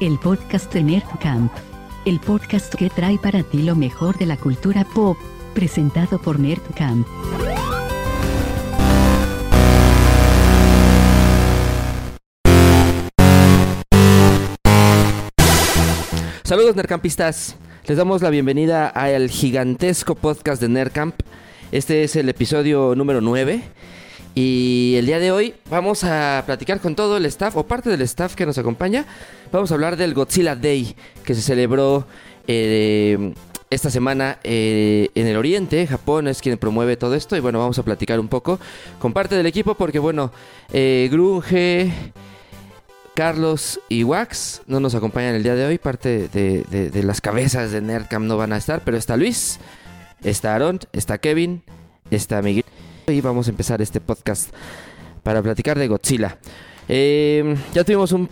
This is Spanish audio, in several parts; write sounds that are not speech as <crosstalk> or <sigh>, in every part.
el podcast de Nerd Camp. El podcast que trae para ti lo mejor de la cultura pop, presentado por Nerd Camp. Saludos Nerdcampistas, les damos la bienvenida al gigantesco podcast de Nerdcamp. Este es el episodio número 9 y el día de hoy vamos a platicar con todo el staff o parte del staff que nos acompaña. Vamos a hablar del Godzilla Day que se celebró eh, esta semana eh, en el Oriente. Japón es quien promueve todo esto y bueno, vamos a platicar un poco con parte del equipo porque bueno, eh, Grunge... Carlos y Wax no nos acompañan el día de hoy. Parte de, de- las cabezas de Nerdcam no van a estar, pero está Luis, está Aaron, está Kevin, está Miguel. Y vamos a empezar este podcast para platicar de Godzilla. Eh, ya tuvimos un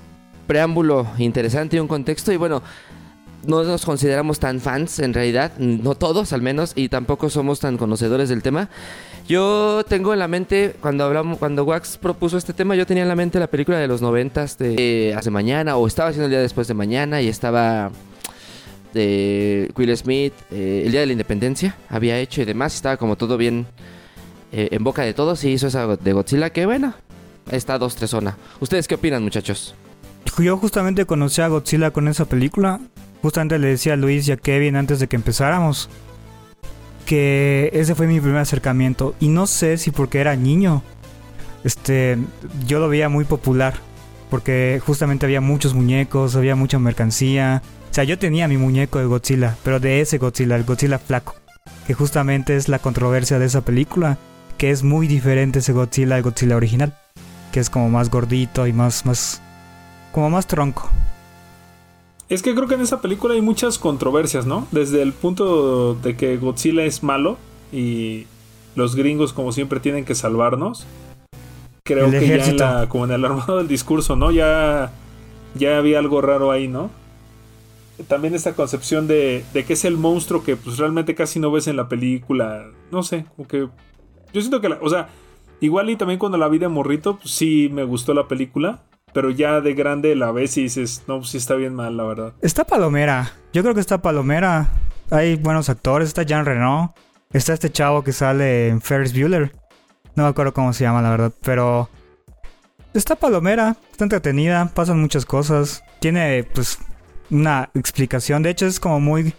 preámbulo interesante y un contexto. Y bueno, no nos consideramos tan fans en realidad, no todos al menos, y tampoco somos tan conocedores del tema. Yo tengo en la mente, cuando hablamos, cuando Wax propuso este tema, yo tenía en la mente la película de los noventas de eh, Hace Mañana, o estaba haciendo el día después de mañana, y estaba de Will Smith, eh, el día de la independencia, había hecho y demás, estaba como todo bien eh, en boca de todos, y hizo esa de Godzilla, que bueno, está dos, tres zona. ¿Ustedes qué opinan, muchachos? Yo justamente conocí a Godzilla con esa película. Justamente le decía a Luis y a Kevin antes de que empezáramos que ese fue mi primer acercamiento. Y no sé si porque era niño, este, yo lo veía muy popular. Porque justamente había muchos muñecos, había mucha mercancía. O sea, yo tenía mi muñeco de Godzilla, pero de ese Godzilla, el Godzilla flaco. Que justamente es la controversia de esa película. Que es muy diferente ese Godzilla al Godzilla original. Que es como más gordito y más, más, como más tronco. Es que creo que en esa película hay muchas controversias, ¿no? Desde el punto de que Godzilla es malo y los gringos como siempre tienen que salvarnos. Creo El que ejército. ya en la, como en el armado del discurso, ¿no? Ya, ya había algo raro ahí, ¿no? También esta concepción de, de que es el monstruo que pues realmente casi no ves en la película. No sé, como que... Yo siento que, la, o sea, igual y también cuando la vi de morrito, pues sí me gustó la película. Pero ya de grande la ves y dices, no, pues sí está bien mal, la verdad. Está Palomera. Yo creo que está Palomera. Hay buenos actores. Está Jean Reno. Está este chavo que sale en Ferris Bueller. No me acuerdo cómo se llama, la verdad. Pero. Está Palomera. Está entretenida. Pasan muchas cosas. Tiene, pues, una explicación. De hecho, es como muy.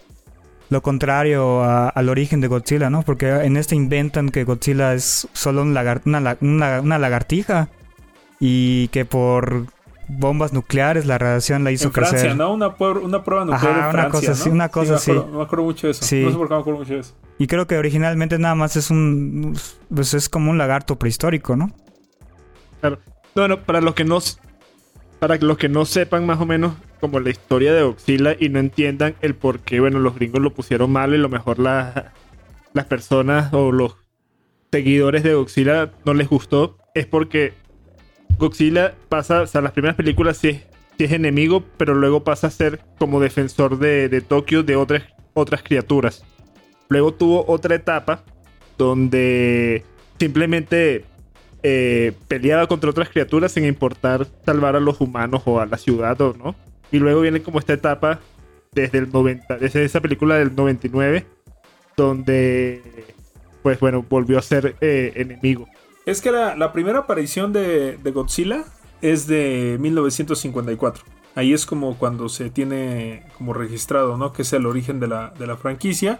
Lo contrario a- al origen de Godzilla, ¿no? Porque en este inventan que Godzilla es solo un lagar- una, una- una lagartija. Y que por bombas nucleares la radiación la hizo en Francia, crecer. ¿no? Una, una prueba nuclear Ajá, en una Francia, cosa así, ¿no? una cosa me así. acuerdo, Me acuerdo mucho de eso. Sí. No sé por qué me acuerdo mucho de eso. Y creo que originalmente nada más es un. Pues es como un lagarto prehistórico, ¿no? Claro. No, no, para los que no para los que no sepan más o menos como la historia de Godzilla y no entiendan el por qué, bueno, los gringos lo pusieron mal y lo mejor la- las personas o los seguidores de Godzilla no les gustó, es porque Godzilla pasa, o sea, las primeras películas sí es, enemigo, pero luego pasa a ser como defensor de, de Tokio de otras, otras criaturas. Luego tuvo otra etapa donde simplemente eh, peleaba contra otras criaturas sin importar salvar a los humanos o a la ciudad o no. Y luego viene como esta etapa desde el 90, desde esa película del 99, donde pues bueno, volvió a ser eh, enemigo. Es que la, la primera aparición de, de Godzilla es de 1954. Ahí es como cuando se tiene como registrado, ¿no? Que es el origen de la, de la franquicia.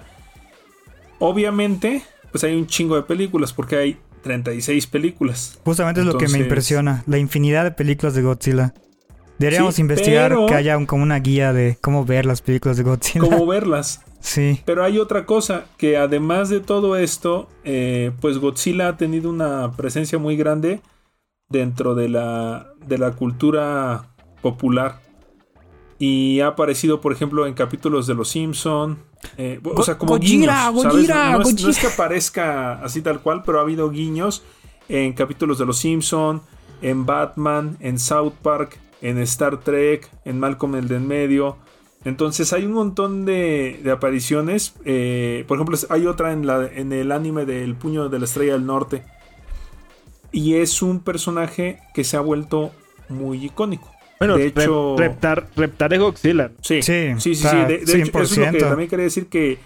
Obviamente, pues hay un chingo de películas, porque hay 36 películas. Justamente es lo que me impresiona. La infinidad de películas de Godzilla. Deberíamos Sí, investigar pero- que haya un- como una guía de cómo ver las películas de Godzilla. Cómo <laughs> verlas. Sí. Pero hay otra cosa, que además de todo esto, eh, pues Godzilla ha tenido una presencia muy grande dentro de la, de la cultura popular. Y ha aparecido, por ejemplo, en capítulos de Los Simpson. eh, o sea, como Gojira, guiños, ¿sabes? Gojira, no, es, no es que aparezca así tal cual, pero ha habido guiños en capítulos de Los Simpson, en Batman, en South Park, en Star Trek, en Malcolm el de en medio. Entonces hay un montón de, de apariciones. eh, por ejemplo, hay otra en, la, en el anime del Puño de la Estrella del Norte. Y es un personaje que se ha vuelto muy icónico. Bueno, de Rep- hecho, Reptar, Reptar es Godzilla. sí, Sí, sí, sí, De, de hecho, eso es lo que 100%. también quería decir que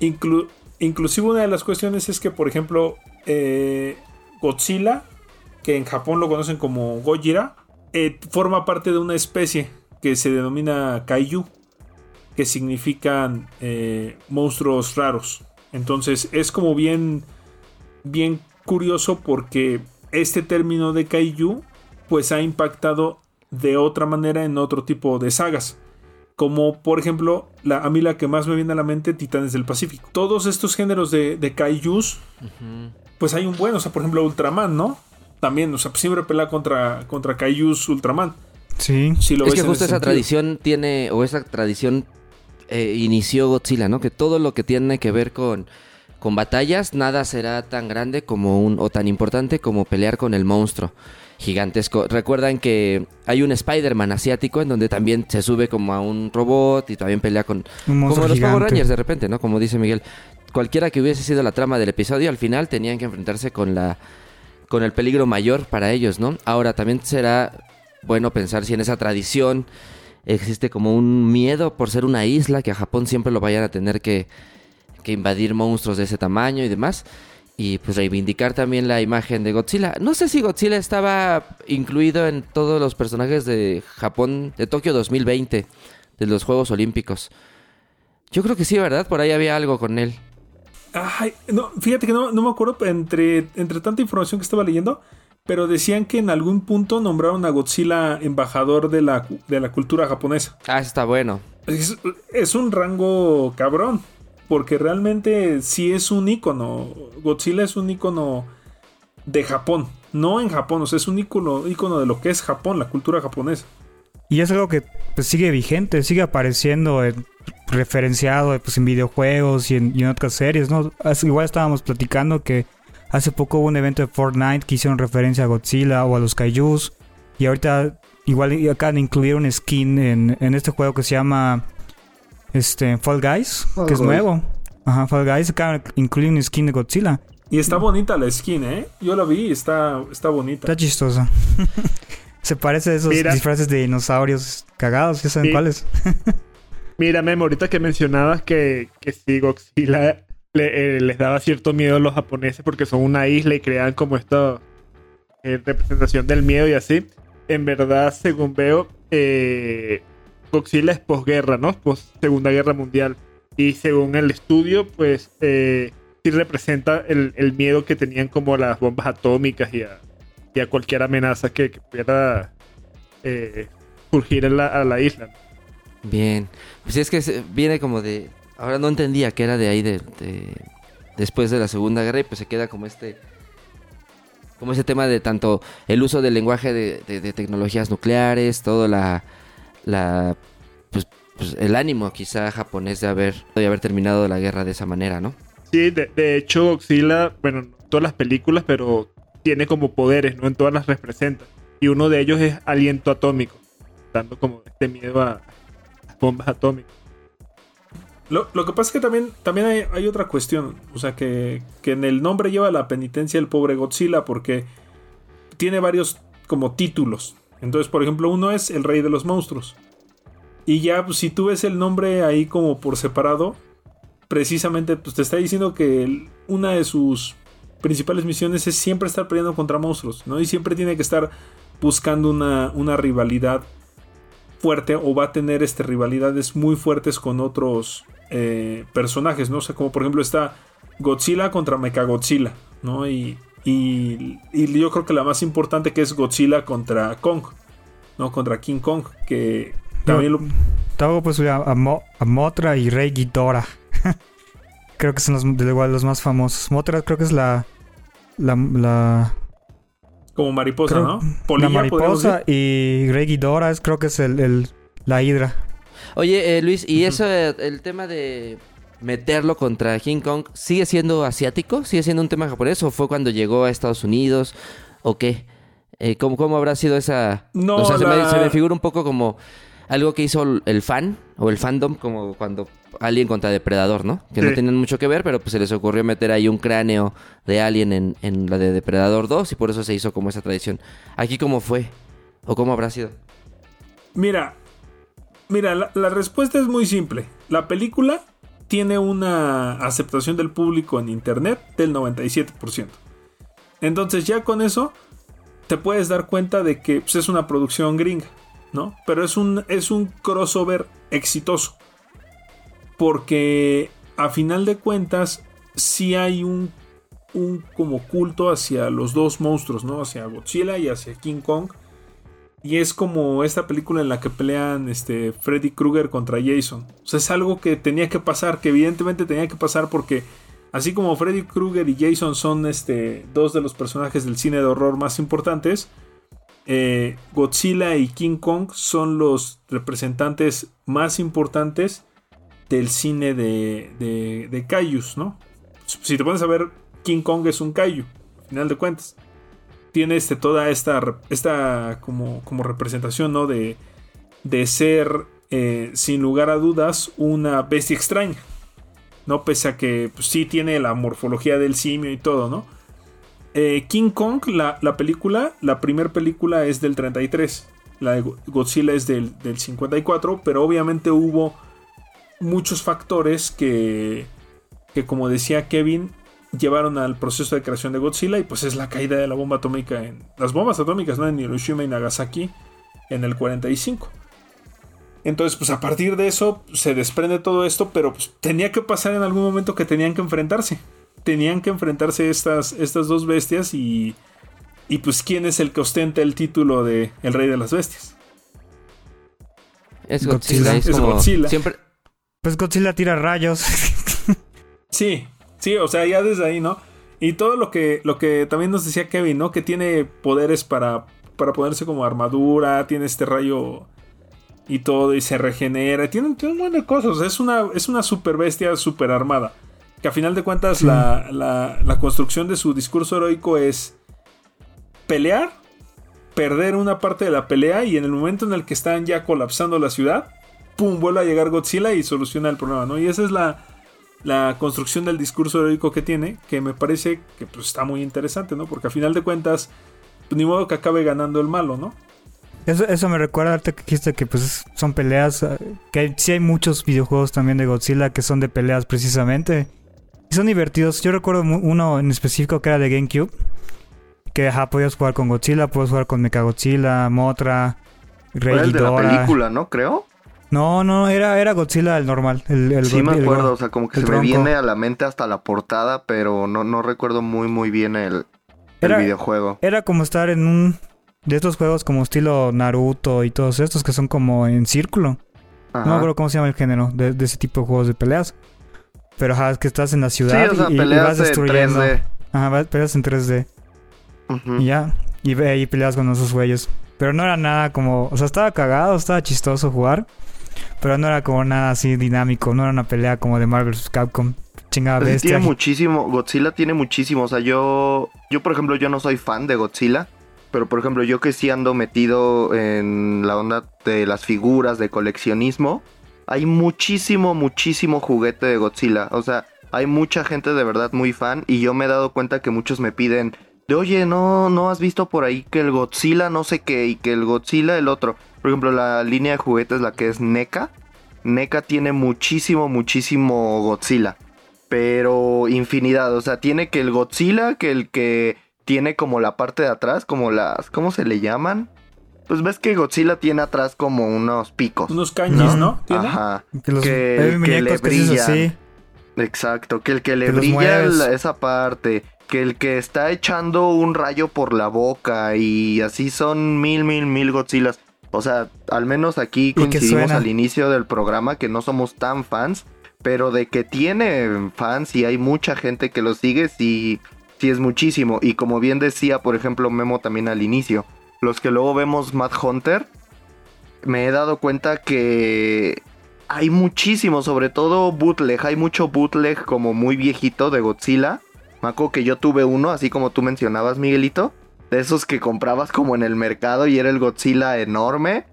inclu- inclusive una de las cuestiones es que, por ejemplo, eh, Godzilla, que en Japón lo conocen como Gojira, eh, forma parte de una especie que se denomina Kaiju, que significan eh, monstruos raros. Entonces es como bien, bien curioso porque este término de Kaiju pues ha impactado de otra manera en otro tipo de sagas. Como por ejemplo, la, a mí la que más me viene a la mente, Titanes del Pacífico. Todos estos géneros de, de Kaijus, pues hay un buen, o sea, por ejemplo, Ultraman, ¿no? También, o sea, pues siempre pelea contra, contra Kaijus Ultraman. Sí. Si lo es ves que justo esa sentido. tradición tiene, o esa tradición eh, inició Godzilla, ¿no? Que todo lo que tiene que ver con, con batallas, nada será tan grande como un, o tan importante como pelear con el monstruo gigantesco. Recuerdan que hay un Spider-Man asiático en donde también se sube como a un robot y también pelea con... Un Como monstruo los Power. Rangers de repente, ¿no? Como dice Miguel. Cualquiera que hubiese sido la trama del episodio, al final tenían que enfrentarse con la con el peligro mayor para ellos, ¿no? Ahora también será bueno pensar si en esa tradición existe como un miedo por ser una isla que a Japón siempre lo vayan a tener que, que invadir monstruos de ese tamaño y demás. Y pues reivindicar también la imagen de Godzilla. No sé si Godzilla estaba incluido en todos los personajes de Japón, de Tokio 2020, de los Juegos Olímpicos. Yo creo que sí, ¿verdad? Por ahí había algo con él. Ay, no, fíjate que no, no me acuerdo entre, entre tanta información que estaba leyendo, pero decían que en algún punto nombraron a Godzilla embajador de la, de la cultura japonesa. Ah, está bueno. Es, es un rango cabrón, porque realmente sí es un icono. Godzilla es un icono de Japón, no en Japón, o sea, es un icono, icono de lo que es Japón, la cultura japonesa. Y es algo que pues, sigue vigente, sigue apareciendo en- referenciado pues, en videojuegos y en, y en otras series, ¿no? Igual estábamos platicando que hace poco hubo un evento de Fortnite que hicieron referencia a Godzilla o a los Kaijus. Y ahorita igual acaban de incluir un skin en, en este juego que se llama este, Fall Guys, Fall que es nuevo. Ajá, Fall Guys acaban de incluir un skin de Godzilla. Y está bonita la skin, ¿eh? Yo la vi y está, está bonita. Está chistosa. <laughs> Se parece a esos Mira. disfraces de dinosaurios cagados, ya saben Sí. cuáles. <laughs> Mira, Memo, ahorita que mencionabas que, que sí, Godzilla eh, les daba cierto miedo a los japoneses porque son una isla y crean como esta eh, representación del miedo y así. En verdad, según veo, eh, Godzilla es posguerra, ¿no? Post Segunda Guerra Mundial. Y según el estudio, pues eh, sí representa el, miedo que tenían como a las bombas atómicas y a, cualquier amenaza que, pudiera surgir en la, a la isla. Bien. Pues es que viene como de... Ahora no entendía que era de ahí de, de- Después de la Segunda Guerra y pues se queda como este... Como ese tema de tanto el uso del lenguaje de, de- tecnologías nucleares, todo la... la pues, pues, el ánimo quizá japonés de haber, de haber terminado la guerra de esa manera, ¿no? Sí, de, hecho, Godzilla, bueno, no en todas las películas, pero tiene como poderes, ¿no? En todas las representa. Y uno de ellos es aliento atómico, dando como este miedo a bombas atómicas. Lo, lo que pasa es que también, también hay, hay otra cuestión. O sea, que, que en el nombre lleva la penitencia el pobre Godzilla porque tiene varios como títulos. Entonces, por ejemplo, uno es el rey de los monstruos. Y ya, pues, si tú ves el nombre ahí como por separado, precisamente pues, te está diciendo que una de sus principales misiones es siempre estar peleando contra monstruos, ¿no? Y siempre tiene que estar buscando una, una rivalidad fuerte o va a tener este, rivalidades muy fuertes con otros eh, personajes, ¿no? O sea, como por ejemplo está Godzilla contra Mechagodzilla, ¿no? Y, y, y yo creo que la más importante que es Godzilla contra Kong, ¿no? Contra King Kong, que también lo... Luego pues a, a Mo- a Motra y Rey Ghidorah. <laughs> creo que son los, de igual los más famosos. Motra creo que es la... La, la, Como mariposa, creo- ¿no? la Polilla, podríamos mariposa y Ghidorah es, creo que es el, el- la hidra. Oye, eh, Luis, ¿y eso, eh, el tema de meterlo contra King Kong, sigue siendo asiático? ¿Sigue siendo un tema japonés? ¿O fue cuando llegó a Estados Unidos? ¿O qué? Eh, ¿cómo, ¿Cómo habrá sido esa...? No, o sea, se, me, la- se me figura un poco como algo que hizo el- fan o el fandom, como cuando Alien contra Depredador, ¿no? Que no tienen mucho que ver, pero pues se les ocurrió meter ahí un cráneo de Alien en, en la de Depredador 2 y por eso se hizo como esa tradición. ¿Aquí cómo fue? ¿O cómo habrá sido? Mira, mira, la, la respuesta es muy simple. La película tiene una aceptación del público en internet del 97%. Entonces ya con eso te puedes dar cuenta de que pues, es una producción gringa, ¿no? Pero es un, es un crossover exitoso. Porque a final de cuentas sí hay un, un como culto hacia los dos monstruos, ¿no? Hacia Godzilla y hacia King Kong. Y es como esta película en la que pelean este, Freddy Krueger contra Jason. Es algo que tenía que pasar, que evidentemente tenía que pasar porque así como Freddy Krueger y Jason son este, dos de los personajes del cine de horror más importantes, eh, Godzilla y King Kong son los representantes más importantes del cine de, de, de ¿no? Si te pones a ver, King Kong es un Kaiju, al final de cuentas tiene este, toda esta, esta como, como representación, ¿no? De, de ser, eh, sin lugar a dudas, una bestia extraña. ¿No? Pese a que pues, sí tiene la morfología del simio y todo, ¿no? Eh, King Kong, la, la, película, la primera película es del 33. La de Godzilla es del, del 54. Pero obviamente hubo muchos factores que, que como decía Kevin, llevaron al proceso de creación de Godzilla y pues es la caída de la bomba atómica en las bombas atómicas ¿no? en Hiroshima y Nagasaki en el 45. Entonces, pues a partir de eso se desprende todo esto, pero pues tenía que pasar en algún momento que tenían que enfrentarse. Tenían que enfrentarse estas, estas dos bestias y, y pues quién es el que ostenta el título de El Rey de las Bestias. Es Godzilla. Es, como Godzilla. Siempre... Pues Godzilla tira rayos. <laughs> sí, Sí, o sea, ya desde ahí, ¿no? Y todo lo que, lo que también nos decía Kevin, ¿no? Que tiene poderes para, para ponerse como armadura, tiene este rayo y todo, y se regenera, tiene, tiene un montón de cosas. Es una, es una super bestia, super armada. Que a final de cuentas, sí. la, la, la construcción de su discurso heroico es pelear, perder una parte de la pelea, y en el momento en el que están ya colapsando la ciudad, ¡pum! vuelve a llegar Godzilla y soluciona el problema, ¿no? Y esa es la la construcción del discurso heroico que tiene, que me parece que pues, está muy interesante, ¿no? Porque a final de cuentas, pues, ni modo que acabe ganando el malo, ¿no? Eso, eso me recuerda ahorita que dijiste que pues son peleas, que sí hay muchos videojuegos también de Godzilla que son de peleas precisamente. Y son divertidos. Yo recuerdo uno en específico que era de GameCube. Que ajá, podías jugar con Godzilla, puedes jugar con Mechagodzilla, Motra, Rey el de la película, ¿no? Creo. No, no, era, era Godzilla el normal. El, el sí, me el, acuerdo, o sea, como que se tronco. me viene a la mente hasta la portada, pero no, no recuerdo muy, muy bien el, era, videojuego. Era como estar en un de estos juegos como estilo Naruto y todos estos que son como en círculo. Ajá. No me acuerdo cómo se llama el género de, de, ese tipo de juegos de peleas. Pero ajá, es que estás en la ciudad sí, o sea, y, peleas y, vas destruyendo. En 3D. Ajá, peleas en 3D. Uh -huh. Y ya, y ve ahí peleas con esos güeyes. Pero no era nada como, o sea, estaba cagado, estaba chistoso jugar. Pero no era como nada así dinámico, no era una pelea como de Marvel vs. Capcom. Chingada pues bestia. Tiene muchísimo, Godzilla tiene muchísimo. O sea, yo, yo por ejemplo, yo no soy fan de Godzilla. Pero por ejemplo, yo que sí ando metido en la onda de las figuras, de coleccionismo. Hay muchísimo, muchísimo juguete de Godzilla. O sea, hay mucha gente de verdad muy fan. Y yo me he dado cuenta que muchos me piden de, oye, no, no has visto por ahí que el Godzilla no sé qué y que el Godzilla el otro. Por ejemplo, la línea de juguetes, la que es NECA. NECA tiene muchísimo, muchísimo Godzilla. Pero infinidad. O sea, tiene que el Godzilla, que el que tiene como la parte de atrás, como las... ¿Cómo se le llaman? Pues ves que Godzilla tiene atrás como unos picos. Unos caños, ¿no? ¿no? Ajá. Que, los, que, que le brillan. Exacto, que el que le que brilla la, esa parte que el que está echando un rayo por la boca y así son mil, mil, mil Godzillas. O sea, al menos aquí coincidimos al inicio del programa que no somos tan fans, pero de que tiene fans y hay mucha gente que lo sigue, sí, sí es muchísimo. Y como bien decía, por ejemplo, Memo también al inicio, los que luego vemos Mad Hunter, me he dado cuenta que hay muchísimo, sobre todo bootleg, hay mucho bootleg como muy viejito de Godzilla. Me acuerdo que yo tuve uno, así como tú mencionabas, Miguelito. De esos que comprabas como en el mercado y era el Godzilla enorme.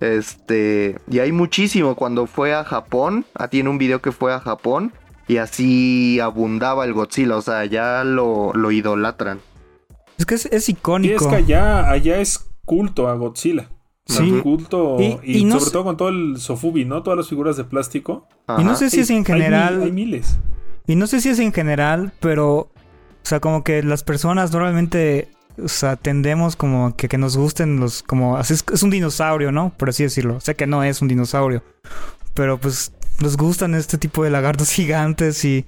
Este. Y hay muchísimo. Cuando fue a Japón. Ah, tiene un video que fue a Japón. Y así abundaba el Godzilla. O sea, ya lo, lo idolatran. Es que es, es icónico. Y es que allá, allá es culto a Godzilla. Sí. Culto y, sobre todo con todo el Sofubi, ¿no? Todas las figuras de plástico. Y no sé si es en general. Hay, miles. Y no sé si es en general, pero. O sea, como que las personas normalmente. O sea, tendemos como que, que nos gusten los. Como. Es, es un dinosaurio, ¿no? Por así decirlo. Sé que no es un dinosaurio. Pero pues nos gustan este tipo de lagartos <laughs> gigantes y,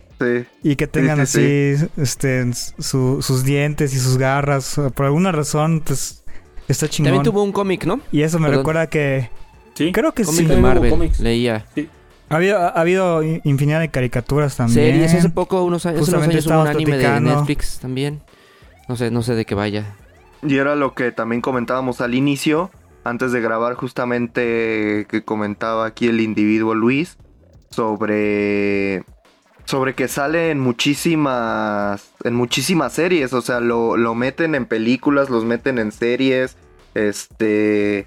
y que tengan así este sus dientes y sus garras. Por alguna razón, pues está chingón. También tuvo un cómic, ¿no? Y eso me recuerda que... Sí. Creo que sí. de Marvel, leía. Ha habido, ha habido infinidad de caricaturas también. Series, hace poco, unos, años, unos años hubo un anime de Netflix también. No sé, no sé de qué vaya. Y era lo que también comentábamos al inicio, antes de grabar justamente que comentaba aquí el individuo Luis, sobre sobre que sale en muchísimas en muchísimas series, o sea, lo, lo, meten en películas, los meten en series, este,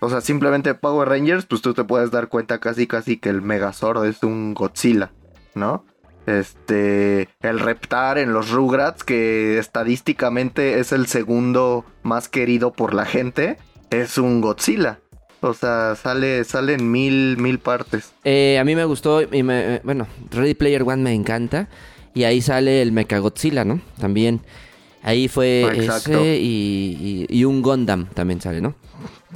o sea, simplemente Power Rangers, pues tú te puedes dar cuenta casi casi que el Megazord es un Godzilla, ¿no? Este, el Reptar en los Rugrats, que estadísticamente es el segundo más querido por la gente, es un Godzilla. O sea, sale, sale en mil, mil partes. Eh, a mí me gustó, y me, bueno, Ready Player One me encanta. Y ahí sale el Mechagodzilla, ¿no? También. Ahí fue ese y, y, un Gundam también sale, ¿no?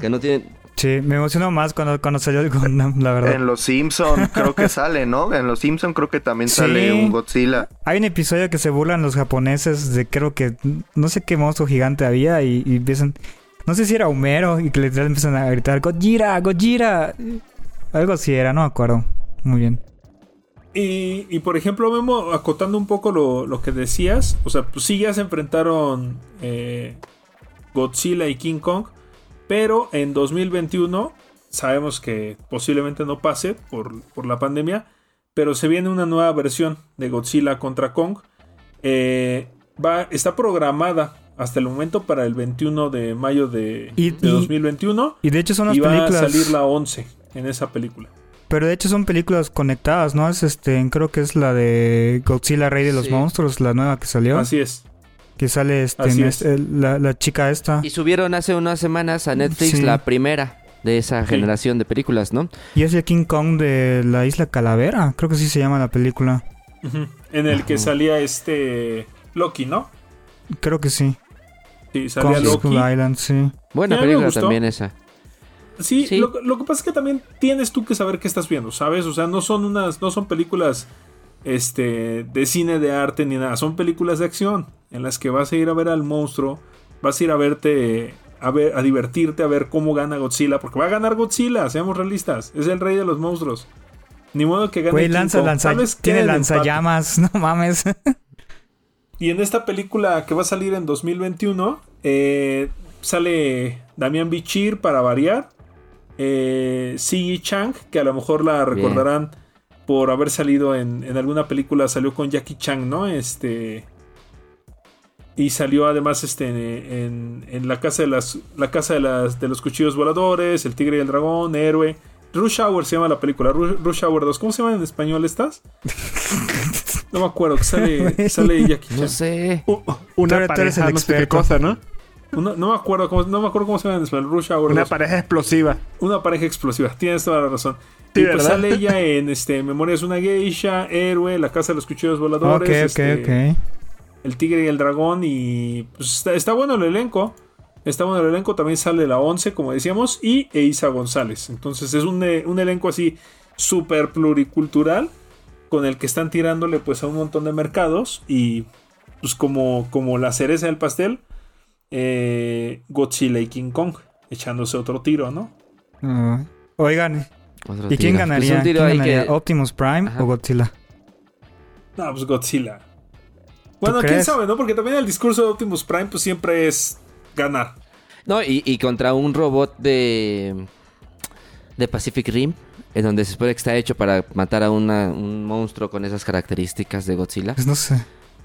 Que no tiene... Sí, me emocionó más cuando, cuando salió el Gundam, la verdad. En Los Simpson creo que <laughs> sale, ¿no? En Los Simpson creo que también sale un Godzilla. Hay un episodio que se burlan los japoneses de creo que no sé qué monstruo gigante había y, y empiezan no sé si era Homero y que literal empiezan a gritar Gojira, Gojira. Algo así era, no me acuerdo. Muy bien. Y, por ejemplo, Memo, acotando un poco lo, que decías, o sea, pues sí ya se enfrentaron eh, Godzilla y King Kong, pero en 2021 sabemos que posiblemente no pase por, por la pandemia, pero se viene una nueva versión de Godzilla contra Kong. Eh, va, está programada hasta el momento para el 21 de mayo de, 2021. Y de hecho son las y películas... va a salir la 11 en esa película. Pero de hecho son películas conectadas, ¿no? Es este, creo que es la de Godzilla Rey de los Monstruos, la nueva que salió. Así es. Que sale este, este la, chica esta. Y subieron hace unas semanas a Netflix la primera de esa generación de películas, ¿no? Y es el King Kong de la isla Calavera, creo que sí se llama la película. En el que salía este Loki, ¿no? Creo que sí. Sí, salía Loki. Island, sí. Buena película también esa. Sí, Lo, que pasa es que también tienes tú que saber qué estás viendo, ¿sabes? O sea, no son unas, no son películas este, de cine de arte ni nada, son películas de acción en las que vas a ir a ver al monstruo, vas a ir a verte, a ver, a divertirte, a ver cómo gana Godzilla, porque va a ganar Godzilla, seamos realistas, es el rey de los monstruos. Ni modo que gane. Güey, lanza, lanza, tiene lanzallamas, <laughs> no mames. Y en esta película que va a salir en 2021, eh, sale Damián Bichir para variar. Eh, Chang, que a lo mejor la recordarán por haber salido en, alguna película, salió con Jackie Chang, ¿no? Este. Y salió además este, en, la casa, de, las, la casa de, las, de los cuchillos voladores, El tigre y el dragón, Héroe. Rush Hour se llama la película, Rush, Hour 2. ¿Cómo se llama en español estas? <laughs> No me acuerdo, que sale, <laughs> sale Jackie No sé. una pareja, no sé qué cosa, ¿no? no me acuerdo cómo, no me acuerdo cómo se llama en español. Rush Hour Una pareja explosiva. Una pareja explosiva, tienes toda la razón. y pues sale ella <laughs> en este, Memorias una geisha, Héroe, La Casa de los Cuchillos Voladores. Ok, ok, este, ok. El Tigre y el Dragón. Y pues está, está bueno el elenco. Está bueno el elenco, también sale la 11, como decíamos, y Eiza González. Entonces es un, eh, un elenco así súper pluricultural con el que están tirándole pues a un montón de mercados y pues como, como la cereza del pastel, eh, Godzilla y King Kong echándose otro tiro, ¿no? Ah, oigan, ¿y quién pues, ganaría? ¿Optimus Prime o Godzilla? No, pues Godzilla. Bueno, quién sabe, ¿no? Porque también el discurso de Optimus Prime pues siempre es ganar. No, y, y contra un robot de de Pacific Rim en donde se supone que está hecho para matar a un monstruo con esas características de Godzilla. Pues no sé.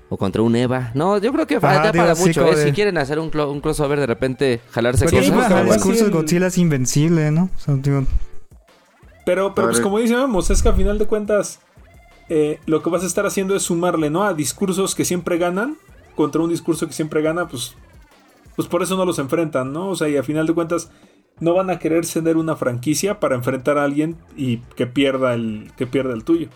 O contra un Eva. No, yo creo que falta para mucho. ¿eh? Si quieren hacer un, crossover, de repente jalarse cosas. el discurso de Godzilla es invencible, ¿no? Pero, pero pues como decíamos, es que a final de cuentas eh, lo que vas a estar haciendo es sumarle, ¿no? A discursos que siempre ganan contra un discurso que siempre gana, pues, pues por eso no los enfrentan, ¿no? O sea, y a final de cuentas no van a querer ceder una franquicia para enfrentar a alguien y que pierda el, que pierda el tuyo.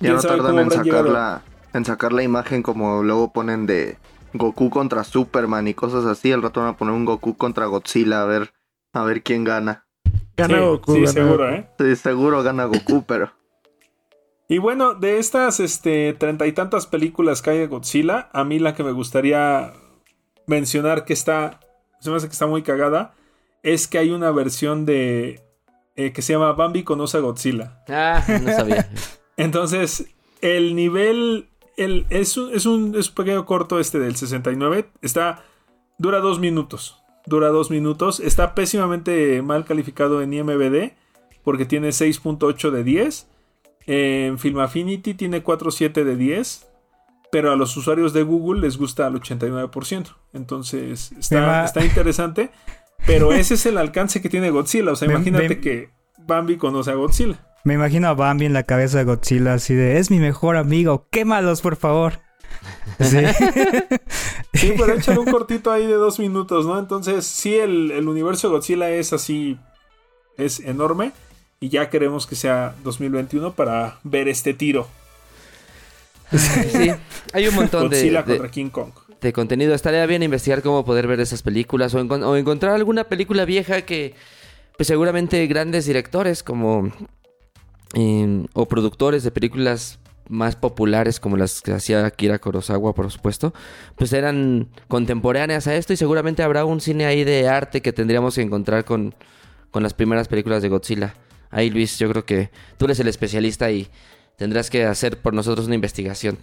Ya no tardan en sacar, la, en sacar la imagen como luego ponen de Goku contra Superman y cosas así. El rato van a poner un Goku contra Godzilla a ver, a ver quién gana. Gana Goku. Sí, seguro, ¿eh? Sí, seguro gana Goku, <laughs> pero... Y bueno, de estas este, treinta y tantas películas que hay de Godzilla, a mí la que me gustaría mencionar que está, se me hace que está muy cagada, es que hay una versión de eh, que se llama Bambi conoce a Godzilla. Ah, no sabía. <laughs> Entonces, el nivel el, es, un, es, un, es un pequeño corto este del 69. Está. Dura dos minutos. Dura dos minutos. Está pésimamente mal calificado en IMBD. Porque tiene 6.8 de 10. En Film Affinity tiene 4.7 de 10. Pero a los usuarios de Google les gusta al 89%. Entonces está, está interesante. Pero ese es el alcance que tiene Godzilla. O sea, imagínate que Bambi conoce a Godzilla. Me imagino a Bambi en la cabeza de Godzilla así de, es mi mejor amigo, quémalos por favor. Sí. <laughs> sí, pero échale un cortito ahí de dos minutos, ¿no? Entonces, sí, el, el universo de Godzilla es así, es enorme. Y ya queremos que sea 2021 para ver este tiro. Sí, hay un montón Godzilla de, contra King Kong. De contenido. Estaría bien investigar cómo poder ver esas películas o, encontrar alguna película vieja que, pues seguramente grandes directores como o productores de películas más populares como las que hacía Akira Kurosawa, por supuesto, pues eran contemporáneas a esto y seguramente habrá un cine ahí de arte que tendríamos que encontrar con, con las primeras películas de Godzilla. Ahí Luis, yo creo que tú eres el especialista y tendrás que hacer por nosotros una investigación.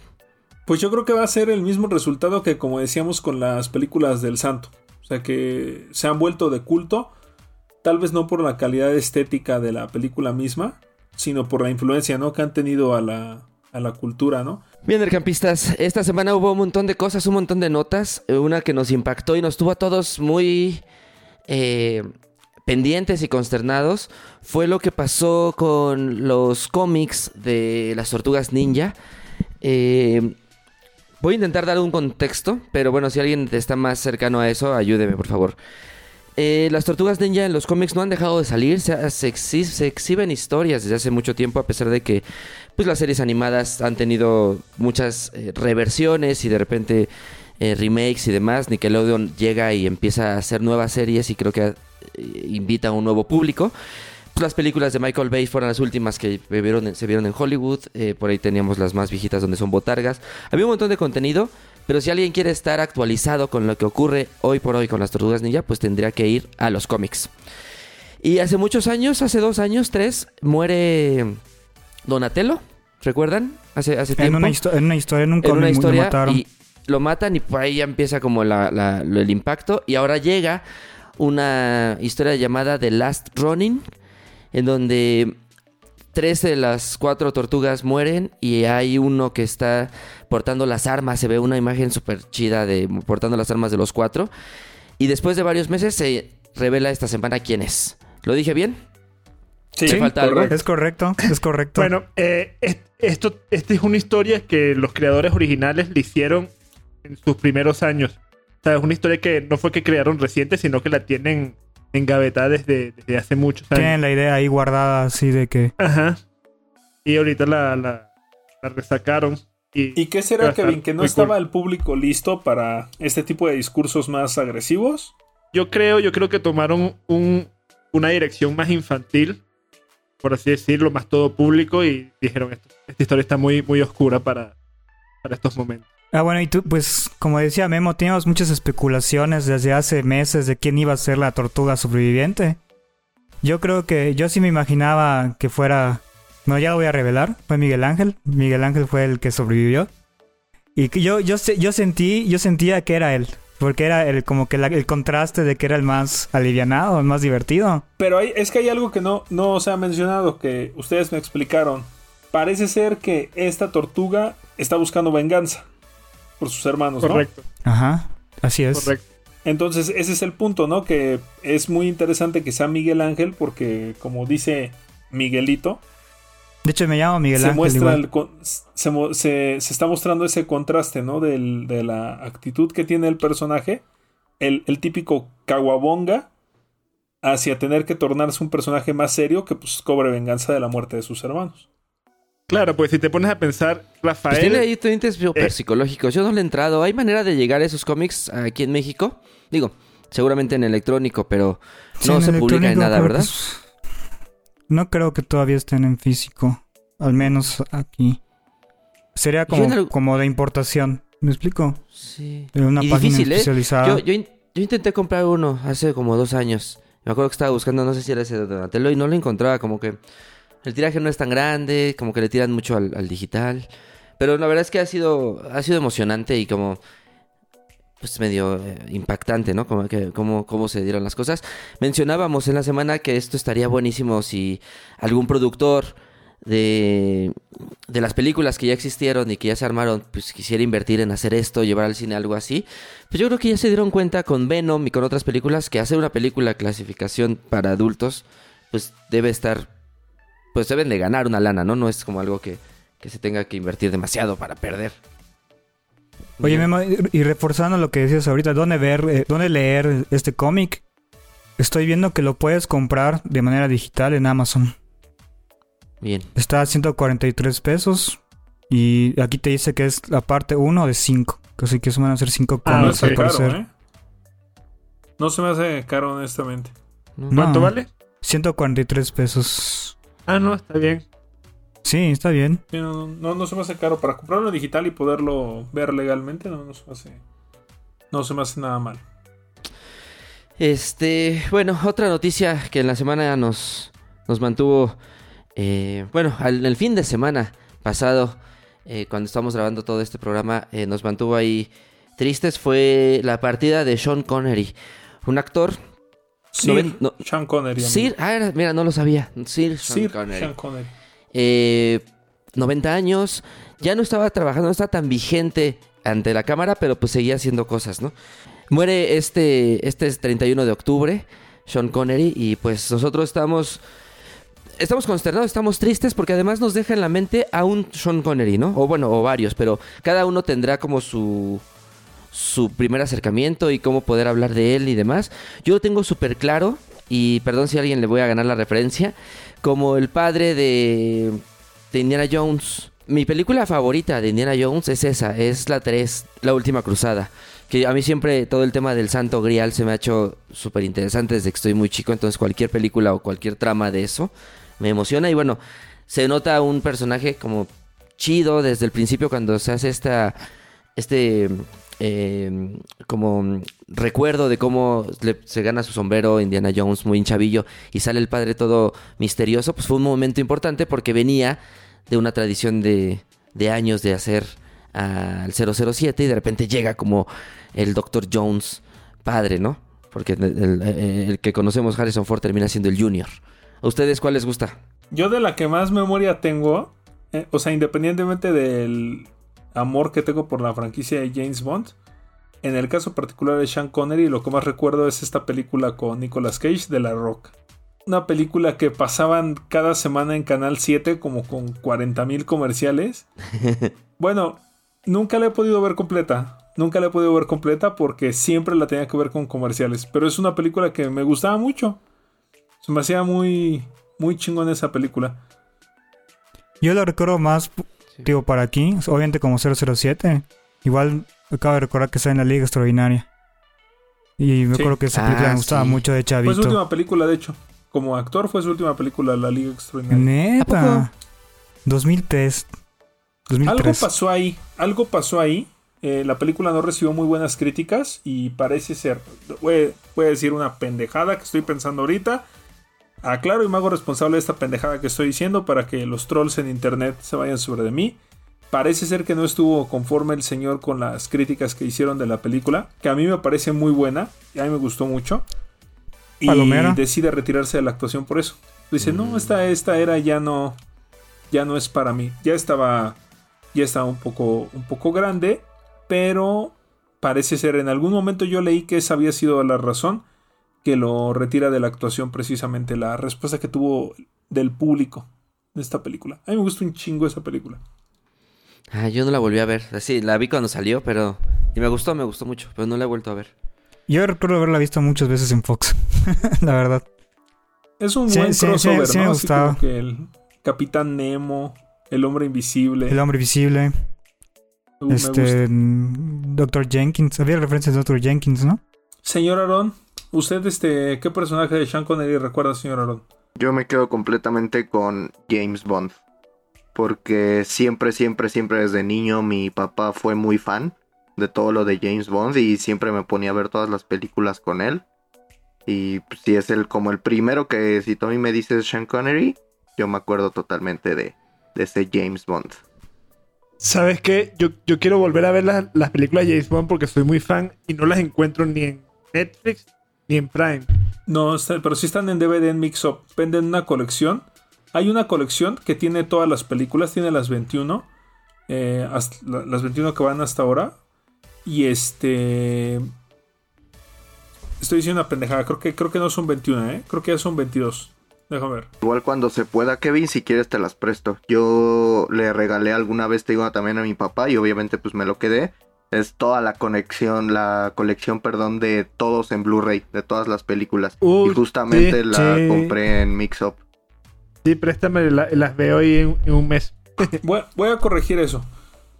Pues yo creo que va a ser el mismo resultado que como decíamos con las películas del santo. O sea que se han vuelto de culto, tal vez no por la calidad estética de la película misma, sino por la influencia, ¿no? Que han tenido a la, a la cultura, ¿no? Bien, campistas, esta semana hubo un montón de cosas, un montón de notas. Eh, una que nos impactó y nos tuvo a todos muy eh, pendientes y consternados fue lo que pasó con los cómics de las tortugas ninja. Eh, voy a intentar dar un contexto, pero bueno, si alguien está más cercano a eso, ayúdeme, por favor. Eh, las tortugas ninja en los cómics no han dejado de salir, se, se, exhiben historias desde hace mucho tiempo, a pesar de que pues, las series animadas han tenido muchas eh, reversiones y de repente eh, remakes y demás. Nickelodeon llega y empieza a hacer nuevas series y creo que invita a un nuevo público. Las películas de Michael Bay fueron las últimas que se vieron en Hollywood. por ahí teníamos las más viejitas donde son botargas. Había un montón de contenido. Pero si alguien quiere estar actualizado con lo que ocurre hoy por hoy con las tortugas ninja, pues tendría que ir a los cómics. Y hace muchos años, hace dos años, tres, muere Donatello. ¿Recuerdan? Hace, hace tiempo. En una, en una historia, en un cómic, historia, lo mataron. Y lo matan y por ahí ya empieza como el impacto. Y ahora llega una historia llamada The Last Running, en donde tres de las cuatro tortugas mueren y hay uno que está portando las armas. Se ve una imagen súper chida de portando las armas de los cuatro. Y después de varios meses se revela esta semana quién es. ¿Lo dije bien? Sí, falta algo? es correcto, es correcto. bueno, eh, esto, esta es una historia que los creadores originales le hicieron en sus primeros años. O sea, es una historia que no fue que crearon reciente, sino que la tienen engavetada desde, desde hace muchos años. Tienen la idea ahí guardada así de que... Ajá. Y ahorita la, la, resacaron. Y, ¿Y qué será, Kevin? ¿Que no estaba el público listo para este tipo de discursos más agresivos? Yo creo, yo creo que tomaron un, una dirección más infantil, por así decirlo, más todo público y dijeron esto, esta historia está muy, muy oscura para, para estos momentos. Ah, bueno, y tú, pues, como decía Memo, teníamos muchas especulaciones desde hace meses de quién iba a ser la tortuga sobreviviente. Yo creo que, yo sí me imaginaba que fuera, no, ya lo voy a revelar, fue Miguel Ángel. Miguel Ángel fue el que sobrevivió. Y yo, yo, yo sentí, yo sentía que era él. Porque era el, como que el contraste de que era el más alivianado, el más divertido. Pero hay, es que hay algo que no, no se ha mencionado, que ustedes me explicaron. Parece ser que esta tortuga está buscando venganza por sus hermanos, Correcto. Ajá, así es. Correcto. Entonces, ese es el punto, ¿no? Que es muy interesante que sea Miguel Ángel, porque como dice Miguelito. De hecho, me llamo Miguel Ángel. Muestra se, se, está mostrando ese contraste, ¿no? Del, de la actitud que tiene el personaje. El, el típico caguabonga hacia tener que tornarse un personaje más serio que pues cobre venganza de la muerte de sus hermanos. Claro, pues si te pones a pensar, Rafael. Pues tiene ahí tintes eh, psicológicos. Yo no le he entrado. ¿Hay manera de llegar a esos cómics aquí en México? Digo, seguramente en electrónico, pero no se publica en nada, ¿verdad? No creo que todavía estén en físico. Al menos aquí. Sería como, como de importación. ¿Me explico? Sí. De una página difícil, ¿eh? especializada. Yo, intenté comprar uno hace como dos años. Me acuerdo que estaba buscando, no sé si era ese de Donatello, y no lo encontraba. Como que el tiraje no es tan grande, como que le tiran mucho al, digital. Pero la verdad es que ha sido, ha sido emocionante y como pues medio eh, impactante, ¿no? Como que cómo, cómo se dieron las cosas. Mencionábamos en la semana que esto estaría buenísimo si algún productor de, de las películas que ya existieron y que ya se armaron, pues quisiera invertir en hacer esto, llevar al cine algo así. Pues yo creo que ya se dieron cuenta con Venom y con otras películas que hacer una película clasificación para adultos, pues debe estar, pues deben de ganar una lana, ¿no? No es como algo que, que se tenga que invertir demasiado para perder. Oye, Memo, y reforzando lo que decías ahorita, ¿dónde ver, eh, dónde leer este cómic? Estoy viendo que lo puedes comprar de manera digital en Amazon. Bien. Está a 143 pesos. Y aquí te dice que es la parte 1 de 5. Así que eso van a ser 5 ah, no al parecer. ¿eh? No se me hace caro, honestamente. ¿Cuánto vale? 143 pesos. Ah, no, está bien. Sí, está bien. no, no, se me hace caro. Para comprarlo digital y poderlo ver legalmente, no, no se me hace. No se me hace nada mal. Este, bueno, otra noticia que en la semana nos, nos mantuvo eh, bueno, al, el fin de semana pasado, eh, cuando estábamos grabando todo este programa, eh, nos mantuvo ahí tristes. Fue la partida de Sean Connery, un actor. Sir Sean Connery. Sir, ah, mira, no lo sabía. Sir Sean Connery. Sean Connery. 90 años, ya no estaba trabajando, no estaba tan vigente ante la cámara, pero pues seguía haciendo cosas, ¿no? Muere este, este 31 de octubre, Sean Connery, y pues nosotros estamos estamos consternados, estamos tristes porque además nos deja en la mente a un Sean Connery, ¿no? O bueno, o varios, pero cada uno tendrá como su su primer acercamiento y cómo poder hablar de él y demás. Yo lo tengo súper claro y perdón si a alguien le voy a ganar la referencia, como el padre de, de Indiana Jones. Mi película favorita de Indiana Jones es esa, es la 3, La Última Cruzada. Que a mí siempre todo el tema del Santo Grial se me ha hecho súper interesante desde que estoy muy chico, entonces cualquier película o cualquier trama de eso me emociona y bueno, se nota un personaje como chido desde el principio cuando se hace esta, este, em, como recuerdo de cómo se gana su sombrero Indiana Jones muy hinchavillo y sale el padre todo misterioso, pues fue un momento importante porque venía de una tradición de, de años de hacer al 007 y de repente llega como el Dr. Jones padre, ¿no? Porque el, que conocemos Harrison Ford termina siendo el Junior. ¿A ustedes cuál les gusta? Yo de la que más memoria tengo, eh, o sea, independientemente del amor que tengo por la franquicia de James Bond, en el caso particular de Sean Connery, lo que más recuerdo es esta película con Nicolas Cage de La Rock. Una película que pasaban cada semana en Canal 7 como con 40.000 comerciales. <laughs> bueno, nunca la he podido ver completa. Nunca la he podido ver completa porque siempre la tenía que ver con comerciales. Pero es una película que me gustaba mucho. Se me hacía muy, muy chingón esa película. Yo lo recuerdo más, digo, para aquí, obviamente como 007. Igual acabo de recordar que está en la Liga Extraordinaria. Y me acuerdo que esa película me ah, gustaba mucho de Chavito. Fue su última película, de hecho. Como actor fue su última película, La Liga Extraordinaria. Neta. 2003. 2003. Algo pasó ahí. Algo pasó ahí. Eh, la película no recibió muy buenas críticas y parece ser, voy, voy, a decir una pendejada que estoy pensando ahorita, Aclaro y me hago responsable de esta pendejada que estoy diciendo para que los trolls en internet se vayan sobre de mí. Parece ser que no estuvo conforme el señor con las críticas que hicieron de la película, que a mí me parece muy buena y a mí me gustó mucho. Y decide retirarse de la actuación por eso. Dice, no, mm. esta, esta era ya no, ya no es para mí. Ya estaba, ya estaba un poco, un poco grande, pero parece ser, en algún momento yo leí que esa había sido la razón que lo retira de la actuación precisamente la respuesta que tuvo del público de esta película. A mí me gustó un chingo esa película. Ah, yo no la volví a ver. Sí, la vi cuando salió, pero... Y me gustó, me gustó mucho, pero no la he vuelto a ver. Yo recuerdo haberla visto muchas veces en Fox, <laughs> la verdad. Es un buen crossover, ¿no? que el Capitán Nemo, el Hombre Invisible. El Hombre Invisible. Uh, este. Mm, Doctor Jenkins. Había referencias de Doctor Jenkins, ¿no? Señor Aaron, ¿usted este, qué personaje de Sean Connery recuerda, señor Aaron? Yo me quedo completamente con James Bond. Porque siempre, siempre, siempre desde niño mi papá fue muy fan de todo lo de James Bond y siempre me ponía a ver todas las películas con él. Y pues, si es el como el primero que si tú a mí me dices Sean Connery, yo me acuerdo totalmente de, de ese James Bond. ¿Sabes qué? Yo, yo quiero volver a ver las, películas de James Bond porque soy muy fan y no las encuentro ni en Netflix ni en Prime. No, pero sí están en DVD en Mix Up. Venden una colección. Hay una colección que tiene todas las películas, tiene las 21. Eh, las 21 que van hasta ahora. Y este. Estoy diciendo una pendejada. Creo que, creo que no son 21, ¿eh? Creo que ya son 22. Déjame ver. Igual cuando se pueda, Kevin, si quieres te las presto. Yo le regalé alguna vez, te digo, también a mi papá y obviamente pues me lo quedé. Es toda la conexión, la colección, perdón, de todos en Blu-ray, de todas las películas. y justamente la compré en Mix Up. Sí, préstame, las veo hoy en, un mes. <laughs> voy, voy, a corregir eso.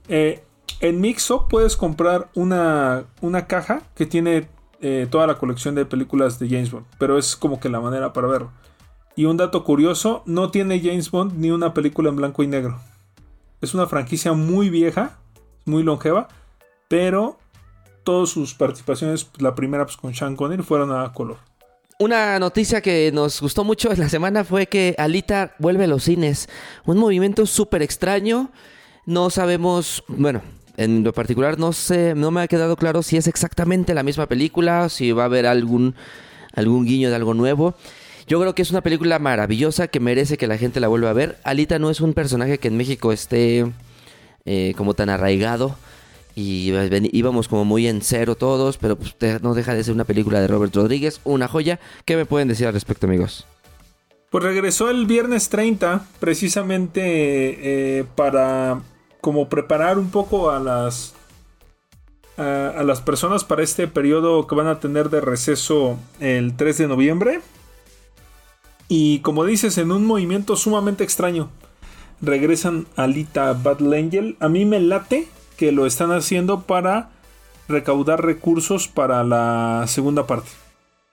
Eh, en Mix Up puedes comprar una, una caja que tiene eh, toda la colección de películas de James Bond, pero es como que la manera para verlo. Y un dato curioso, no tiene James Bond ni una película en blanco y negro. Es una franquicia muy vieja, muy longeva, pero todas sus participaciones, la primera pues, con Sean Connery, fueron a color. Una noticia que nos gustó mucho en la semana fue que Alita vuelve a los cines. Un movimiento súper extraño. No sabemos, bueno, en lo particular no sé, no me ha quedado claro si es exactamente la misma película, si va a haber algún, algún guiño de algo nuevo. Yo creo que es una película maravillosa que merece que la gente la vuelva a ver. Alita no es un personaje que en México esté eh, como tan arraigado. Y íbamos como muy en cero todos, pero pues, no deja de ser una película de Robert Rodríguez, una joya. ¿Qué me pueden decir al respecto, amigos? Pues regresó el viernes 30, precisamente eh, para como preparar un poco a las a, las personas para este periodo que van a tener de receso el 3 de noviembre. Y como dices, en un movimiento sumamente extraño, regresan Alita Battle Angel. A mí me late que lo están haciendo para recaudar recursos para la segunda parte.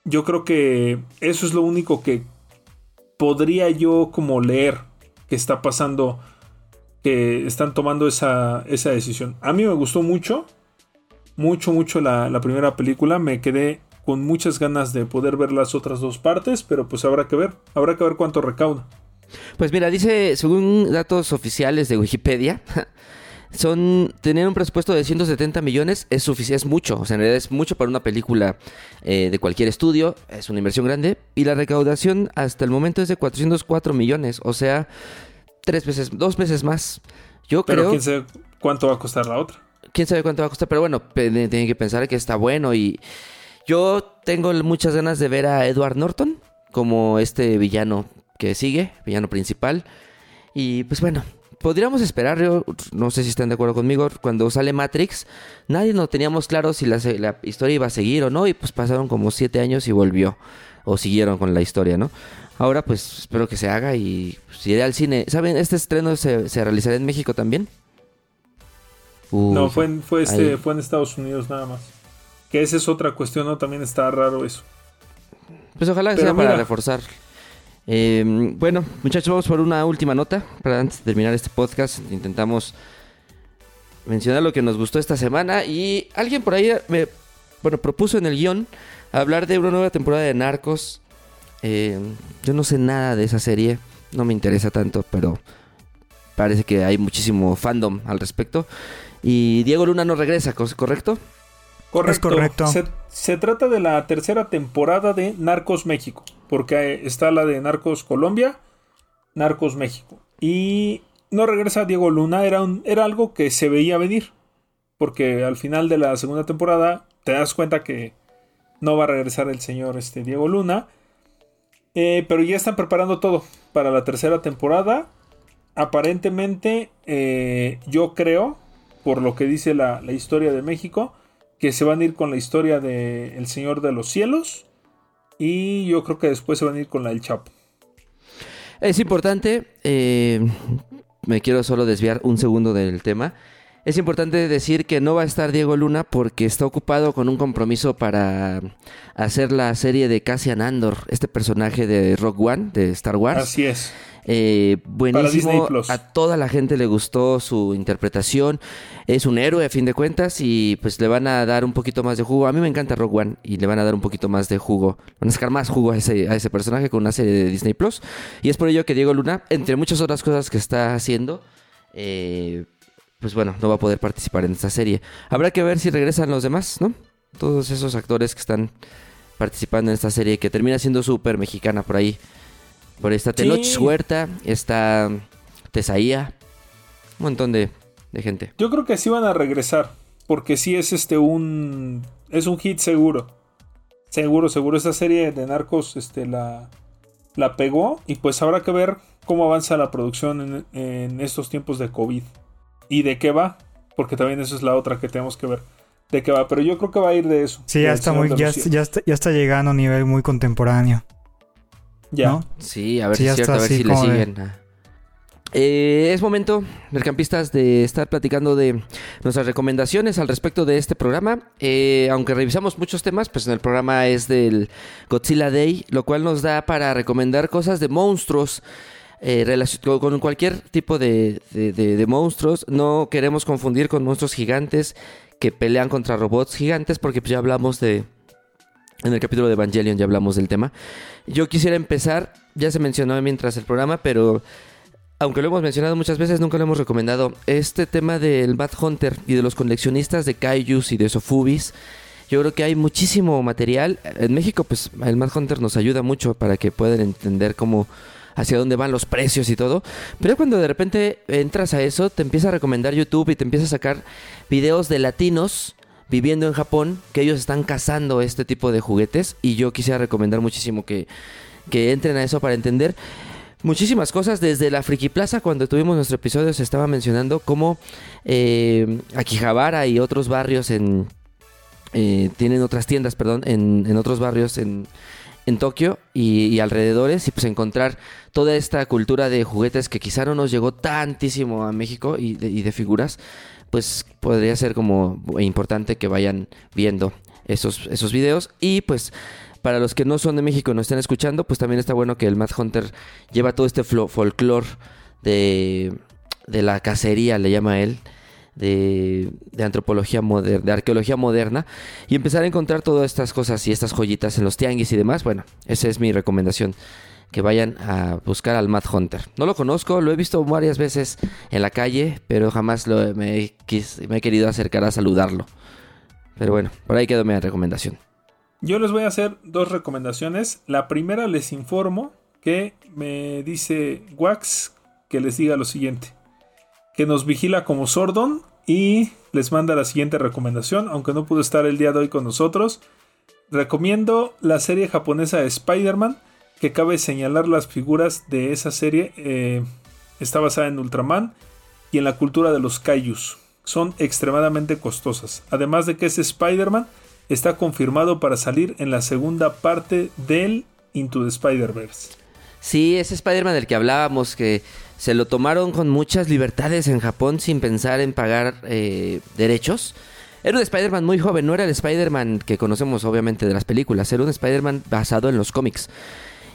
Yo creo que eso es lo único que podría yo como leer que está pasando que están tomando esa, decisión. A mí me gustó mucho, mucho, mucho la, primera película. Me quedé con muchas ganas de poder ver las otras dos partes, pero pues habrá que ver, habrá que ver cuánto recauda. Pues mira, dice, según datos oficiales de Wikipedia, <laughs> son tener un presupuesto de 170 millones es suficiente, es mucho, o sea, en realidad es mucho para una película eh, de cualquier estudio, es una inversión grande y la recaudación hasta el momento es de 404 millones, o sea, tres veces, dos veces más. Yo pero creo. quién sabe cuánto va a costar la otra. Quién sabe cuánto va a costar, pero bueno, tienen que pensar que está bueno y yo tengo muchas ganas de ver a Edward Norton como este villano que sigue, villano principal. Y pues bueno, podríamos esperar, yo no sé si están de acuerdo conmigo, cuando sale Matrix, nadie no teníamos claro si la, la, historia iba a seguir o no, y pues pasaron como siete años y volvió, o siguieron con la historia, ¿no? Ahora pues espero que se haga y si iré al cine. ¿Saben? ¿Este estreno se, se realizará en México también? no, fue en, fue, este, fue en Estados Unidos nada más. Que esa es otra cuestión, ¿no? También está raro eso. Pues ojalá sea para reforzar. Eh, bueno, muchachos, vamos por una última nota. Para antes de terminar este podcast, intentamos mencionar lo que nos gustó esta semana. Y alguien por ahí me bueno, propuso en el guion hablar de una nueva temporada de Narcos. Eh, yo no sé nada de esa serie, no me interesa tanto, pero parece que hay muchísimo fandom al respecto. Y Diego Luna no regresa, ¿correcto? Correcto. correcto. Se, trata de la tercera temporada de Narcos México, porque está la de Narcos Colombia, Narcos México. Y no regresa Diego Luna, era, un, era algo que se veía venir, porque al final de la segunda temporada te das cuenta que no va a regresar el señor este, Diego Luna. Eh, pero ya están preparando todo para la tercera temporada. Aparentemente, eh, yo creo, por lo que dice la, historia de México, que se van a ir con la historia de El Señor de los Cielos. Y yo creo que después se van a ir con la del Chapo. Es importante, eh, me quiero solo desviar un segundo del tema. Es importante decir que no va a estar Diego Luna porque está ocupado con un compromiso para hacer la serie de Cassian Andor, este personaje de Rock One, de Star Wars. Así es. Eh, buenísimo. A toda la gente le gustó su interpretación. Es un héroe a fin de cuentas y pues le van a dar un poquito más de jugo. A mí me encanta Rogue One y le van a dar un poquito más de jugo. Van a sacar más jugo a ese, a ese personaje con una serie de Disney Plus. Y es por ello que Diego Luna, entre muchas otras cosas que está haciendo, eh, pues bueno, no va a poder participar en esta serie. Habrá que ver si regresan los demás, ¿no? Todos esos actores que están participando en esta serie que termina siendo súper mexicana por ahí. Por ahí está Tenoch Huerta, está Tesaía, un montón de, gente. Yo creo que sí van a regresar, porque sí es este un es un hit seguro. Seguro, seguro esta serie de Narcos este la la pegó y pues habrá que ver cómo avanza la producción en, estos tiempos de COVID y de qué va, porque también eso es la otra que tenemos que ver de qué va, pero yo creo que va a ir de eso. Sí, ya está muy ya, ya, está, ya está llegando a un nivel muy contemporáneo. Ya. Sí, a ver si es cierto, a ver si le siguen. Eh, es momento, mercampistas, de estar platicando de nuestras recomendaciones al respecto de este programa. Eh, aunque revisamos muchos temas, pues en el programa es del Godzilla Day, lo cual nos da para recomendar cosas de monstruos. Eh, con cualquier tipo de, de, monstruos. No queremos confundir con monstruos gigantes que pelean contra robots gigantes, porque pues ya hablamos de, en el capítulo de Evangelion ya hablamos del tema. Yo quisiera empezar, ya se mencionó mientras el programa, pero aunque lo hemos mencionado muchas veces, nunca lo hemos recomendado. Este tema del Bad Hunter y de los coleccionistas de Kaijus y de Sofubis. Yo creo que hay muchísimo material. En México, pues el Mad Hunter nos ayuda mucho para que puedan entender cómo hacia dónde van los precios y todo. Pero cuando de repente entras a eso, te empieza a recomendar YouTube y te empieza a sacar videos de latinos viviendo en Japón que ellos están cazando este tipo de juguetes y yo quisiera recomendar muchísimo que, que entren a eso para entender muchísimas cosas. Desde la Friki Plaza, cuando tuvimos nuestro episodio, se estaba mencionando cómo eh, Akihabara y otros barrios en... Eh, tienen otras tiendas, perdón, en, en otros barrios en, en Tokio y, alrededores y pues encontrar toda esta cultura de juguetes que quizá no nos llegó tantísimo a México y y de figuras pues podría ser como importante que vayan viendo esos, esos videos. Y pues para los que no son de México y no estén escuchando, pues también está bueno que el Mad Hunter lleva todo este folclore de, de la cacería, le llama él. De, de, antropología moderna, de arqueología moderna y empezar a encontrar todas estas cosas y estas joyitas en los tianguis y demás. Bueno, esa es mi recomendación que vayan a buscar al Mad Hunter. No lo conozco, lo he visto varias veces en la calle, pero jamás lo, me, he querido acercar a saludarlo. Pero bueno, por ahí quedó mi recomendación. Yo les voy a hacer dos recomendaciones. La primera les informo que me dice Wax que les diga lo siguiente. Que nos vigila como Sordon y les manda la siguiente recomendación, aunque no pudo estar el día de hoy con nosotros. Recomiendo la serie japonesa de Spider-Man que cabe señalar las figuras de esa serie eh, está basada en Ultraman y en la cultura de los Kaijus. Son extremadamente costosas. Además de que ese Spider-Man está confirmado para salir en la segunda parte del Into the Spider-Verse. Sí, ese Spider-Man del que hablábamos, que se lo tomaron con muchas libertades en Japón sin pensar en pagar eh, derechos. Era un Spider-Man muy joven, no era el Spider-Man que conocemos obviamente de las películas, era un Spider-Man basado en los cómics.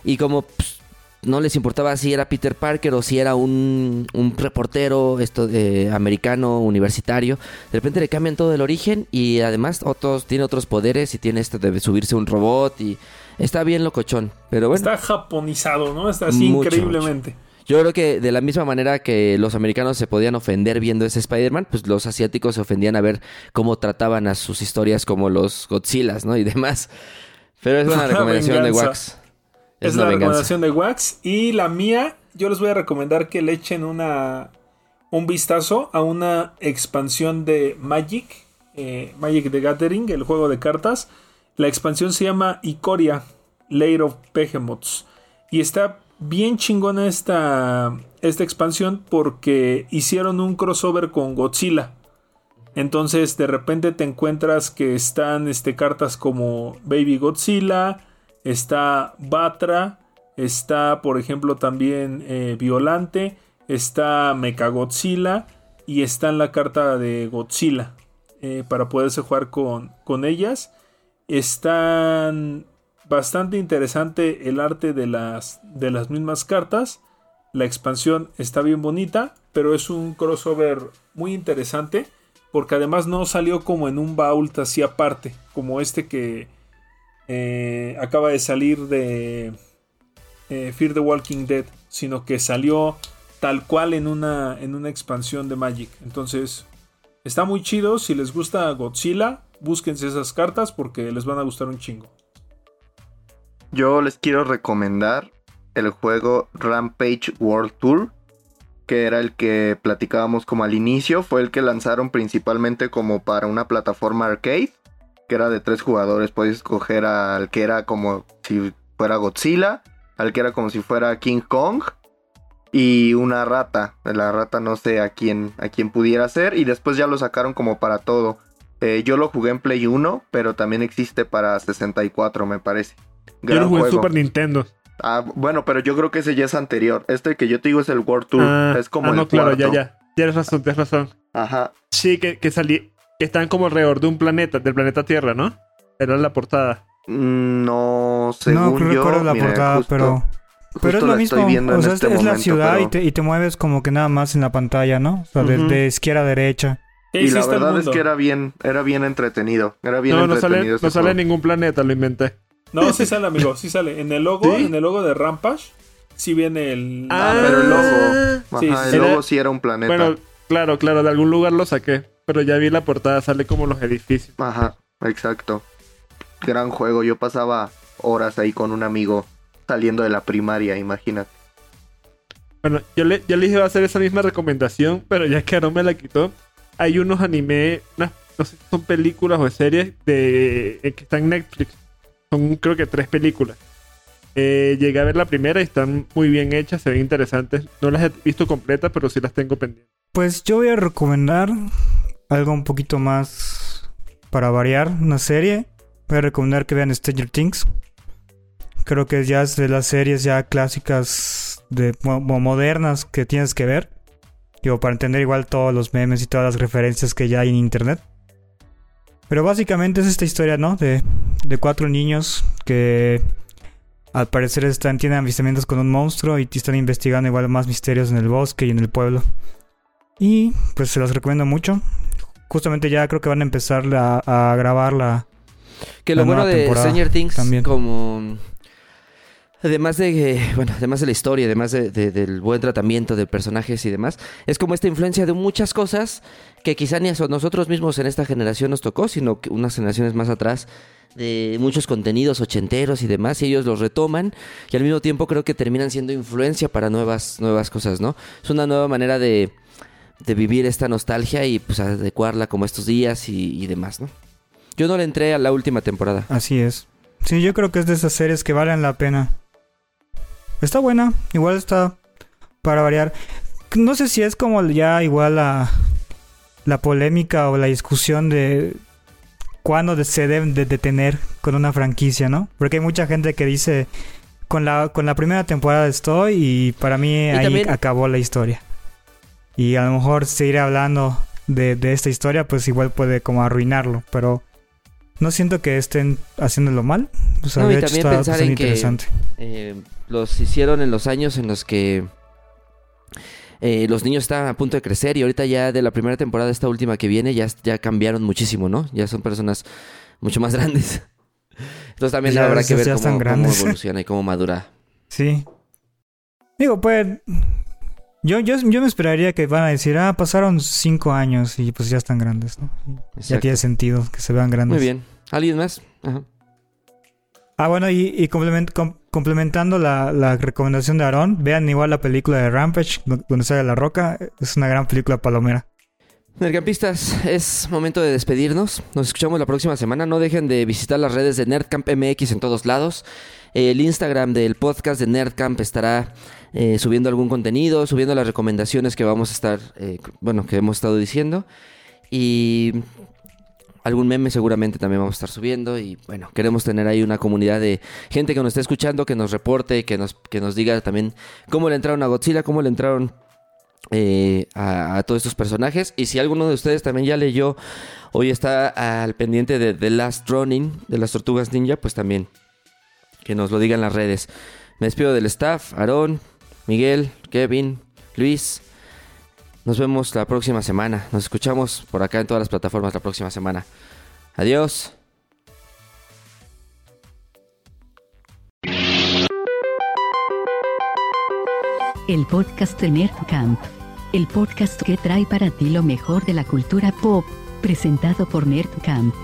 Y como pues, no les importaba si era Peter Parker o si era un, un reportero esto de americano universitario, de repente le cambian todo el origen y además otros tiene otros poderes y tiene esto de subirse un robot y está bien locochón, pero bueno. Está japonizado, ¿no? Está así increíblemente. Yo creo que de la misma manera que los americanos se podían ofender viendo ese Spider-Man, pues los asiáticos se ofendían a ver cómo trataban a sus historias como los Godzillas, ¿no? Y demás. Pero es una <laughs> recomendación de Wax. Es, la recomendación de Wax. Y la mía, yo les voy a recomendar que le echen una, un vistazo a una expansión de Magic. Eh, Magic the Gathering, el juego de cartas. La expansión se llama Ikoria, Lair of Behemoths. Y está bien chingona esta, esta expansión porque hicieron un crossover con Godzilla. Entonces de repente te encuentras que están este, cartas como Baby Godzilla, está Batra, Está, por ejemplo, también eh, Violante. Está Mechagodzilla. Y está en la carta de Godzilla. Eh, para poderse jugar con, con ellas. Están bastante interesante el arte de las, de las mismas cartas. La expansión está bien bonita, pero es un crossover muy interesante porque además no salió como en un vault así aparte, como este que eh, acaba de salir de eh, Fear the Walking Dead, sino que salió tal cual en una, en una expansión de Magic. Entonces, está muy chido. Si les gusta Godzilla, búsquense esas cartas porque les van a gustar un chingo. Yo les quiero recomendar el juego Rampage World Tour, que era el que platicábamos como al inicio, fue el que lanzaron principalmente como para una plataforma arcade, que era de tres jugadores, podéis escoger al que era como si fuera Godzilla, al que era como si fuera King Kong y una rata, la rata no sé a quién, a quién pudiera ser, y después ya lo sacaron como para todo. Eh, yo lo jugué en Play 1, pero también existe para 64 me parece. Yo lo jugué en Super Nintendo. Ah, bueno, pero yo creo que ese ya es anterior. Este que yo te digo es el World Tour. Ah, es como ah, no, claro, ya, ya. Tienes razón, tienes razón. Ajá. Sí, que, que salí. Que están como alrededor de un planeta, del planeta Tierra, ¿no? Era la portada. No, según no, yo. la portada, pero. Pero es lo mismo. O sea, este es, la ciudad y, te, y, te, mueves como que nada más en la pantalla, ¿no? O sea, de, izquierda a derecha. Y la verdad es que era bien, era bien entretenido. Era bien no, entretenido. No sale, no sale ningún planeta, lo inventé. No, sí sale, amigo, sí sale. En el logo, en el logo de Rampage, sí viene el. Ah, pero el logo. Sí, el logo sí era un planeta. Bueno, claro, claro, de algún lugar lo saqué. Pero ya vi la portada, sale como los edificios. Ajá, exacto. Gran juego. Yo pasaba horas ahí con un amigo saliendo de la primaria, imagínate. Bueno, yo le, yo le iba a hacer esa misma recomendación, pero ya que no me la quitó, hay unos anime, no sé si son películas o series de, eh, que están en Netflix son creo que tres películas. Eh, llegué a ver la primera y están muy bien hechas, se ven interesantes. No las he visto completas, pero sí las tengo pendientes. Pues yo voy a recomendar algo un poquito más para variar, una serie. Voy a recomendar que vean Stranger Things. Creo que ya es de las series ya clásicas de modernas que tienes que ver. Digo, para entender igual todos los memes y todas las referencias que ya hay en internet. Pero básicamente es esta historia, ¿no? De, de cuatro niños que al parecer están, tienen avistamientos con un monstruo y están investigando igual más misterios en el bosque y en el pueblo. Y pues se los recomiendo mucho. Justamente ya creo que van a empezar a, grabar la. Que lo bueno de Stranger Things, también. como Además de, bueno, además de la historia, además del buen tratamiento de personajes y demás, es como esta influencia de muchas cosas que quizá ni a nosotros mismos en esta generación nos tocó, sino que unas generaciones más atrás, de muchos contenidos ochenteros y demás, y ellos los retoman y al mismo tiempo creo que terminan siendo influencia para nuevas, nuevas cosas, ¿no? Es una nueva manera de, de vivir esta nostalgia y pues adecuarla como estos días y, y demás, ¿no? Yo no le entré a la última temporada. Así es. Sí, yo creo que es de esas series que valen la pena. Está buena, igual está para variar. No sé si es como ya igual la, la polémica o la discusión de cuándo se deben de detener con una franquicia, ¿no? Porque hay mucha gente que dice, con la, con la primera temporada estoy y para mí ahí acabó la historia. Y a lo mejor seguir hablando de, de, esta historia, pues igual puede como arruinarlo, pero no siento que estén haciéndolo mal. O sea, de hecho está interesante. Eh, los hicieron en los años en los que eh, los niños estaban a punto de crecer y ahorita ya de la primera temporada, esta última que viene, ya, ya cambiaron muchísimo, ¿no? Ya son personas mucho más <laughs> grandes. Entonces también habrá que ver cómo, cómo, <laughs> evoluciona y cómo madura. Sí. Digo, pues... Yo, yo, yo me esperaría que van a decir, ah, pasaron cinco años y pues ya están grandes, ¿no? Ya tiene sentido que se vean grandes. Muy bien. ¿Alguien más? Ajá. Ah, bueno, y, complementando la, recomendación de Aaron, vean igual la película de Rampage, donde sale La Roca. Es una gran película palomera. Nerdcampistas, es momento de despedirnos. Nos escuchamos la próxima semana. No dejen de visitar las redes de Nerdcamp MX en todos lados. El Instagram del podcast de Nerdcamp estará eh, subiendo algún contenido, subiendo las recomendaciones que vamos a estar, eh, bueno, que hemos estado diciendo. Y algún meme seguramente también vamos a estar subiendo y bueno, queremos tener ahí una comunidad de gente que nos esté escuchando, que nos reporte, que nos, que nos diga también cómo le entraron a Godzilla, cómo le entraron eh, a, todos estos personajes. Y si alguno de ustedes también ya leyó, hoy está al pendiente de The Last Running, de las Tortugas Ninja, pues también que nos lo digan las redes. Me despido del staff, Aarón, Miguel, Kevin, Luis. Nos vemos la próxima semana. Nos escuchamos por acá en todas las plataformas la próxima semana. Adiós. El podcast de Nerdcamp. El podcast que trae para ti lo mejor de la cultura pop, presentado por Nerdcamp.